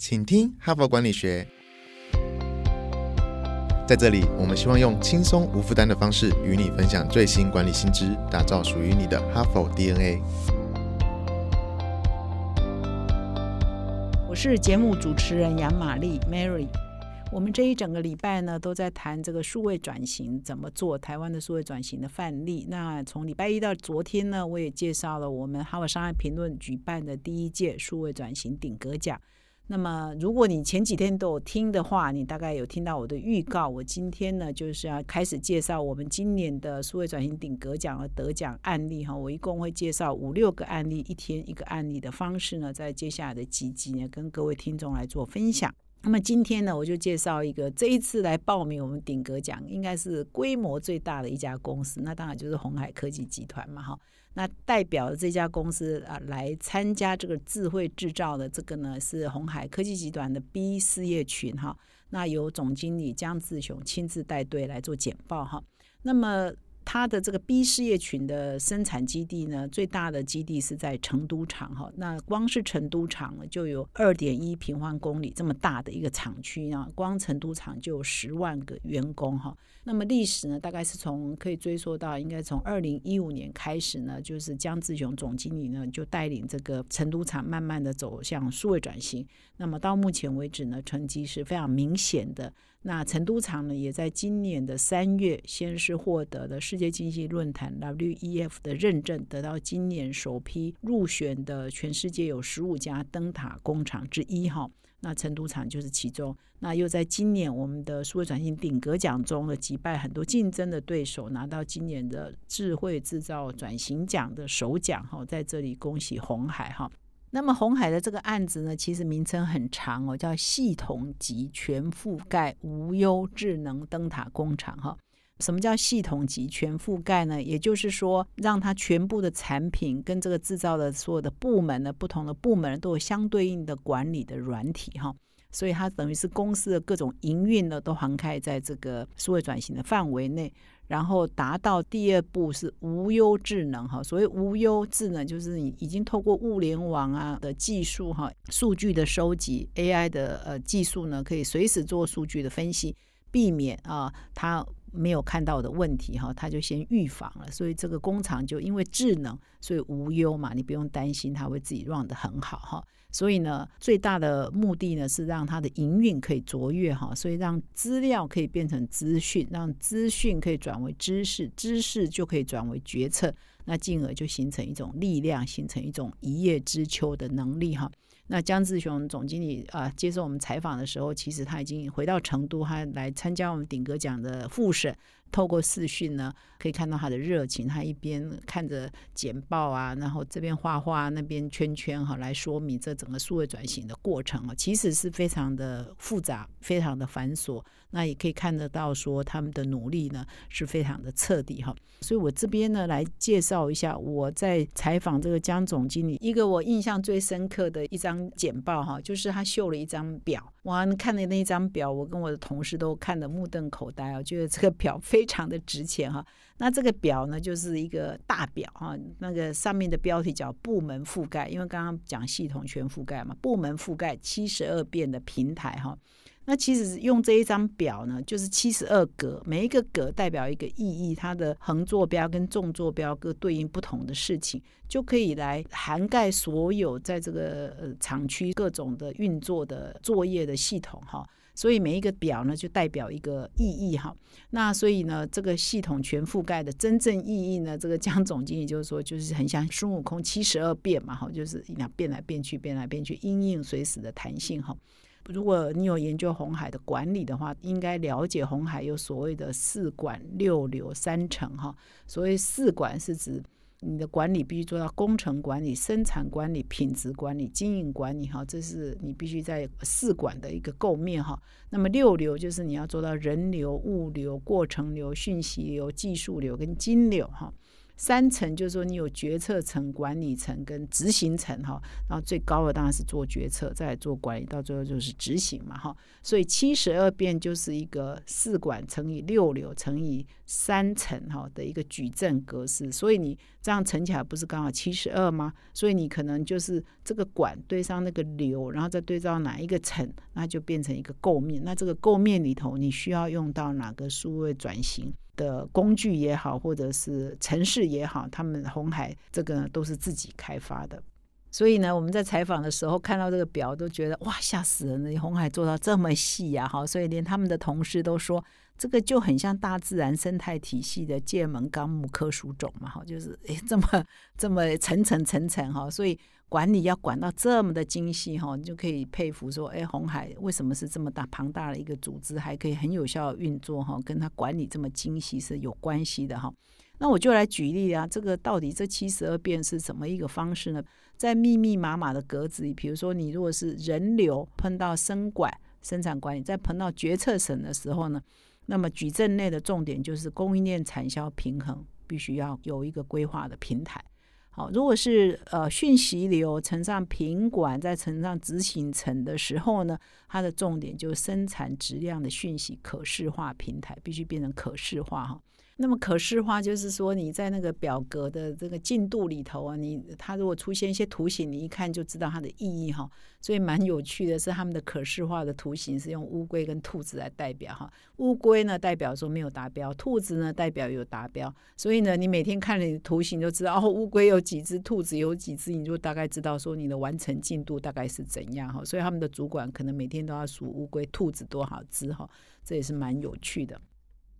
请听哈佛管理学。在这里，我们希望用轻松无负担的方式与你分享最新管理新知，打造属于你的哈佛 DNA。我是节目主持人杨玛丽 Mary。我们这一整个礼拜呢，都在谈这个数位转型怎么做，台湾的数位转型的范例。那从礼拜一到昨天呢，我也介绍了我们哈佛商业评论举办的第一届数位转型顶格奖。那么，如果你前几天都有听的话，你大概有听到我的预告。我今天呢，就是要开始介绍我们今年的数位转型顶格奖的得奖案例哈。我一共会介绍五六个案例，一天一个案例的方式呢，在接下来的几集呢，跟各位听众来做分享。那么今天呢，我就介绍一个这一次来报名我们顶格奖，应该是规模最大的一家公司，那当然就是红海科技集团嘛，哈。那代表这家公司啊来参加这个智慧制造的这个呢，是红海科技集团的 B 事业群哈。那由总经理江志雄亲自带队来做简报哈。那么。它的这个 B 事业群的生产基地呢，最大的基地是在成都厂哈。那光是成都厂就有二点一平方公里这么大的一个厂区啊，光成都厂就有十万个员工哈。那么历史呢，大概是从可以追溯到应该从二零一五年开始呢，就是江志雄总经理呢就带领这个成都厂慢慢的走向数位转型。那么到目前为止呢，成绩是非常明显的。那成都厂呢，也在今年的三月，先是获得了世界经济论坛 WEF 的认证，得到今年首批入选的全世界有十五家灯塔工厂之一哈。那成都厂就是其中。那又在今年我们的数位转型顶格奖中呢，击败很多竞争的对手，拿到今年的智慧制造转型奖的首奖哈。在这里恭喜红海哈。那么红海的这个案子呢，其实名称很长哦，叫系统级全覆盖无忧智能灯塔工厂哈。什么叫系统级全覆盖呢？也就是说，让它全部的产品跟这个制造的所有的部门呢，不同的部门都有相对应的管理的软体哈。所以它等于是公司的各种营运呢，都涵盖在这个数位转型的范围内。然后达到第二步是无忧智能哈，所谓无忧智能就是你已经透过物联网啊的技术哈，数据的收集 AI 的呃技术呢，可以随时做数据的分析，避免啊它没有看到的问题哈，它就先预防了。所以这个工厂就因为智能，所以无忧嘛，你不用担心它会自己 run 的很好哈。所以呢，最大的目的呢是让它的营运可以卓越哈，所以让资料可以变成资讯，让资讯可以转为知识，知识就可以转为决策，那进而就形成一种力量，形成一种一叶知秋的能力哈。那江志雄总经理啊，接受我们采访的时候，其实他已经回到成都，他来参加我们顶格奖的复审。透过视讯呢，可以看到他的热情。他一边看着简报啊，然后这边画画，那边圈圈哈，来说明这整个数位转型的过程啊，其实是非常的复杂，非常的繁琐。那也可以看得到说他们的努力呢是非常的彻底哈。所以我这边呢来介绍一下我在采访这个江总经理一个我印象最深刻的一张简报哈，就是他秀了一张表。哇，看的那张表，我跟我的同事都看得目瞪口呆啊，觉得这个表非常的值钱哈。那这个表呢，就是一个大表哈，那个上面的标题叫部门覆盖，因为刚刚讲系统全覆盖嘛，部门覆盖七十二变的平台哈。那其实用这一张表呢，就是七十二格，每一个格代表一个意义，它的横坐标跟纵坐标各对应不同的事情，就可以来涵盖所有在这个呃厂区各种的运作的作业的系统哈。所以每一个表呢，就代表一个意义哈。那所以呢，这个系统全覆盖的真正意义呢，这个江总经理就是说，就是很像孙悟空七十二变嘛哈，就是一样变来变去，变来变去，因应随时的弹性哈。如果你有研究红海的管理的话，应该了解红海有所谓的四管六流三层哈。所谓四管是指你的管理必须做到工程管理、生产管理、品质管理、经营管理哈，这是你必须在四管的一个构面哈。那么六流就是你要做到人流、物流、过程流、讯息流、技术流跟金流哈。三层就是说，你有决策层、管理层跟执行层哈，然后最高的当然是做决策，再做管理，到最后就是执行嘛哈。所以七十二变就是一个四管乘以六流乘以三层哈的一个矩阵格式。所以你这样乘起来不是刚好七十二吗？所以你可能就是这个管对上那个流，然后再对照哪一个层，那就变成一个构面。那这个构面里头，你需要用到哪个数位转型的工具也好，或者是城市也好，他们红海这个都是自己开发的。所以呢，我们在采访的时候看到这个表，都觉得哇，吓死人了！红海做到这么细呀，哈，所以连他们的同事都说，这个就很像大自然生态体系的界门纲目科属种嘛，哈，就是诶这么这么层层层层哈，所以管理要管到这么的精细哈，你就可以佩服说，哎，红海为什么是这么大庞大的一个组织，还可以很有效的运作哈，跟它管理这么精细是有关系的哈。那我就来举例啊，这个到底这七十二变是什么一个方式呢？在密密麻麻的格子里，比如说你如果是人流碰到生管生产管理，在碰到决策层的时候呢，那么矩阵内的重点就是供应链产销平衡，必须要有一个规划的平台。好，如果是呃讯息流乘上品管再乘上执行层的时候呢，它的重点就是生产质量的讯息可视化平台，必须变成可视化哈。那么可视化就是说，你在那个表格的这个进度里头啊，你它如果出现一些图形，你一看就知道它的意义哈。所以蛮有趣的是，他们的可视化的图形是用乌龟跟兔子来代表哈。乌龟呢代表说没有达标，兔子呢代表有达标。所以呢，你每天看你的图形就知道哦，乌龟有几只，兔子有几只，你就大概知道说你的完成进度大概是怎样哈。所以他们的主管可能每天都要数乌龟、兔子多少只哈，这也是蛮有趣的。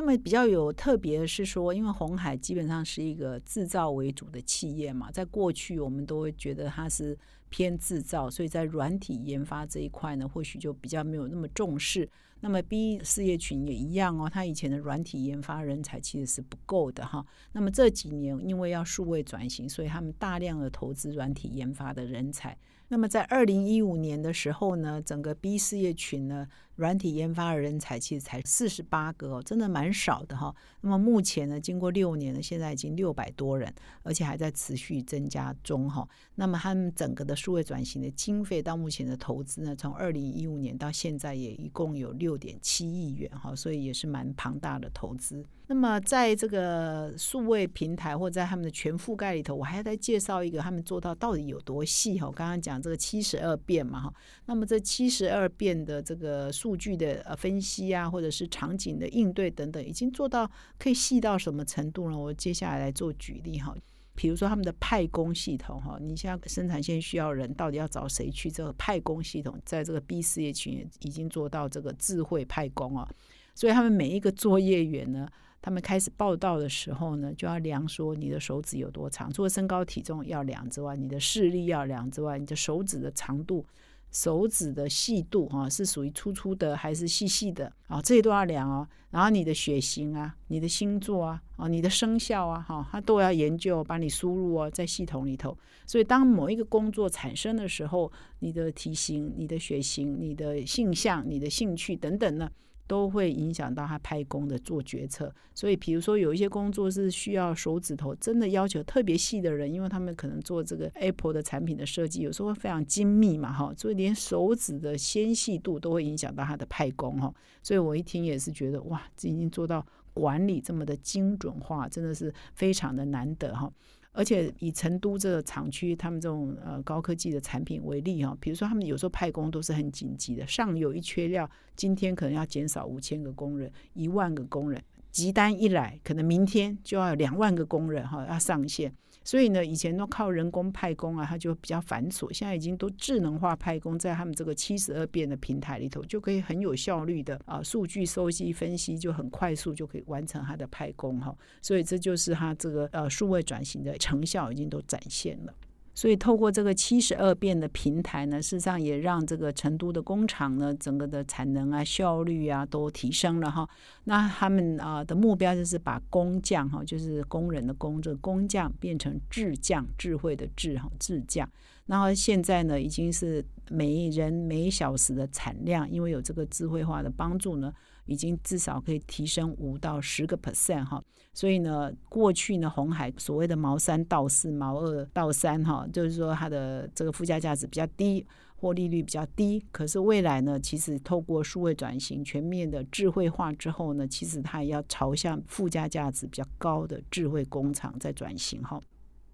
那么比较有特别的是说，因为红海基本上是一个制造为主的企业嘛，在过去我们都会觉得它是偏制造，所以在软体研发这一块呢，或许就比较没有那么重视。那么 B 事业群也一样哦，它以前的软体研发人才其实是不够的哈。那么这几年因为要数位转型，所以他们大量的投资软体研发的人才。那么在二零一五年的时候呢，整个 B 事业群呢，软体研发的人才其实才四十八个哦，真的蛮少的哈。那么目前呢，经过六年呢，现在已经六百多人，而且还在持续增加中哈。那么他们整个的数位转型的经费到目前的投资呢，从二零一五年到现在也一共有六点七亿元哈，所以也是蛮庞大的投资。那么在这个数位平台或在他们的全覆盖里头，我还要再介绍一个他们做到到底有多细哈。我刚刚讲这个七十二变嘛哈，那么这七十二变的这个数数据的呃分析啊，或者是场景的应对等等，已经做到可以细到什么程度呢？我接下来来做举例哈。比如说他们的派工系统哈，你现在生产线需要人，到底要找谁去？这个派工系统在这个 B 事业群已经做到这个智慧派工啊，所以他们每一个作业员呢。他们开始报道的时候呢，就要量说你的手指有多长，除了身高体重要量之外，你的视力要量之外，你的手指的长度、手指的细度哈，是属于粗粗的还是细细的啊？这些都要量哦。然后你的血型啊、你的星座啊、啊你的生肖啊，哈，他都要研究，把你输入哦在系统里头。所以当某一个工作产生的时候，你的体型、你的血型、你的性向、你的兴趣等等呢？都会影响到他派工的做决策，所以比如说有一些工作是需要手指头真的要求特别细的人，因为他们可能做这个 Apple 的产品的设计，有时候会非常精密嘛，哈，所以连手指的纤细度都会影响到他的派工，哈，所以我一听也是觉得哇，这已经做到管理这么的精准化，真的是非常的难得，哈。而且以成都这个厂区，他们这种呃高科技的产品为例哈，比如说他们有时候派工都是很紧急的，上游一缺料，今天可能要减少五千个工人，一万个工人，急单一来，可能明天就要两万个工人哈要上线。所以呢，以前都靠人工派工啊，它就比较繁琐。现在已经都智能化派工，在他们这个七十二变的平台里头，就可以很有效率的啊，数据收集分析就很快速，就可以完成它的派工哈。所以这就是它这个呃数位转型的成效，已经都展现了。所以，透过这个七十二变的平台呢，事实上也让这个成都的工厂呢，整个的产能啊、效率啊都提升了哈。那他们啊的目标就是把工匠哈，就是工人的工，这个工匠变成智匠，智慧的智哈，智匠。然后现在呢，已经是每人每小时的产量，因为有这个智慧化的帮助呢。已经至少可以提升五到十个 percent 哈，所以呢，过去呢，红海所谓的毛三到四、毛二到三哈，就是说它的这个附加价值比较低，获利率比较低。可是未来呢，其实透过数位转型、全面的智慧化之后呢，其实它也要朝向附加价值比较高的智慧工厂在转型哈。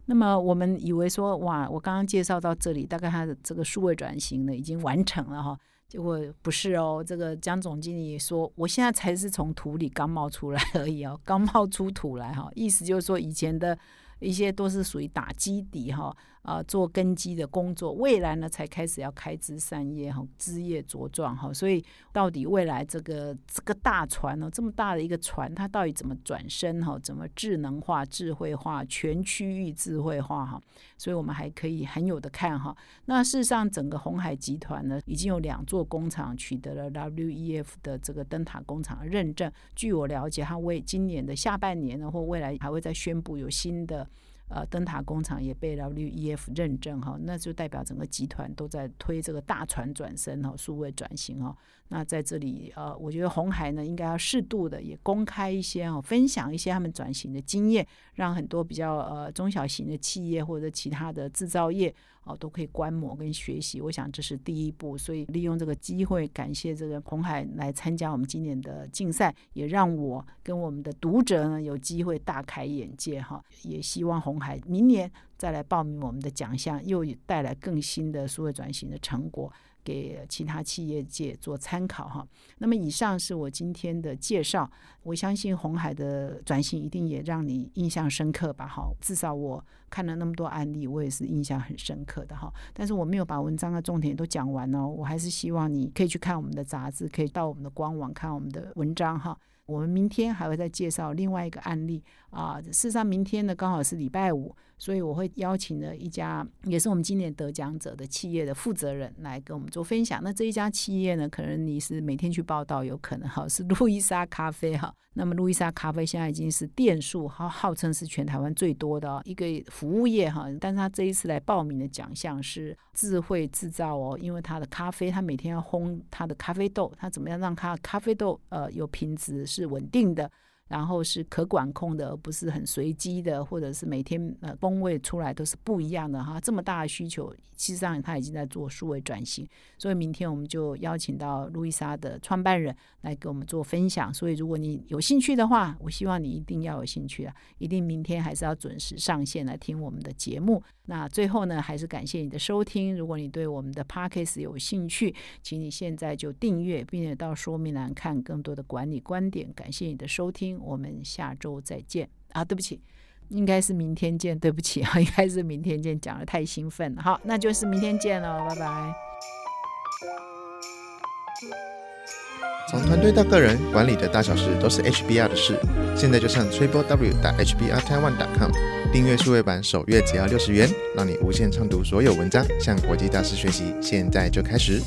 那么我们以为说，哇，我刚刚介绍到这里，大概它的这个数位转型呢已经完成了哈。结果不是哦，这个江总经理说，我现在才是从土里刚冒出来而已哦，刚冒出土来哈，意思就是说以前的一些都是属于打基底哈。啊，做根基的工作，未来呢才开始要开枝散叶哈，枝叶茁壮哈，所以到底未来这个这个大船呢，这么大的一个船，它到底怎么转身哈，怎么智能化、智慧化、全区域智慧化哈？所以我们还可以很有的看哈。那事实上，整个红海集团呢，已经有两座工厂取得了 WEF 的这个灯塔工厂的认证。据我了解，它为今年的下半年呢，或未来还会再宣布有新的。呃，灯塔工厂也被 WEF 认证哈，那就代表整个集团都在推这个大船转身哈，数位转型哈。那在这里呃，我觉得红海呢应该要适度的也公开一些哦，分享一些他们转型的经验，让很多比较呃中小型的企业或者其他的制造业。哦，都可以观摩跟学习，我想这是第一步。所以利用这个机会，感谢这个红海来参加我们今年的竞赛，也让我跟我们的读者呢有机会大开眼界哈。也希望红海明年再来报名我们的奖项，又带来更新的数位转型的成果。给其他企业界做参考哈。那么以上是我今天的介绍。我相信红海的转型一定也让你印象深刻吧？哈，至少我看了那么多案例，我也是印象很深刻的哈。但是我没有把文章的重点都讲完哦，我还是希望你可以去看我们的杂志，可以到我们的官网看我们的文章哈。我们明天还会再介绍另外一个案例啊。事实上，明天呢刚好是礼拜五，所以我会邀请了一家也是我们今年得奖者的企业的负责人来跟我们做分享。那这一家企业呢，可能你是每天去报道，有可能哈是路易莎咖啡哈。那么路易莎咖啡现在已经是店数号号称是全台湾最多的一个服务业哈。但是他这一次来报名的奖项是智慧制造哦，因为他的咖啡，他每天要烘他的咖啡豆，他怎么样让他咖啡豆呃有品质？是稳定的，然后是可管控的，而不是很随机的，或者是每天呃风味出来都是不一样的哈。这么大的需求，实际上他已经在做数位转型，所以明天我们就邀请到路易莎的创办人来给我们做分享。所以如果你有兴趣的话，我希望你一定要有兴趣啊，一定明天还是要准时上线来听我们的节目。那最后呢，还是感谢你的收听。如果你对我们的 Podcast 有兴趣，请你现在就订阅，并且到说明栏看更多的管理观点。感谢你的收听，我们下周再见啊！对不起，应该是明天见。对不起啊，应该是明天见。讲的太兴奋了，好，那就是明天见了，拜拜。从团队到个人，管理的大小事都是 HBR 的事。现在就上 triple w 打 hbr taiwan com 订阅数位版，首月只要六十元，让你无限畅读所有文章，向国际大师学习。现在就开始。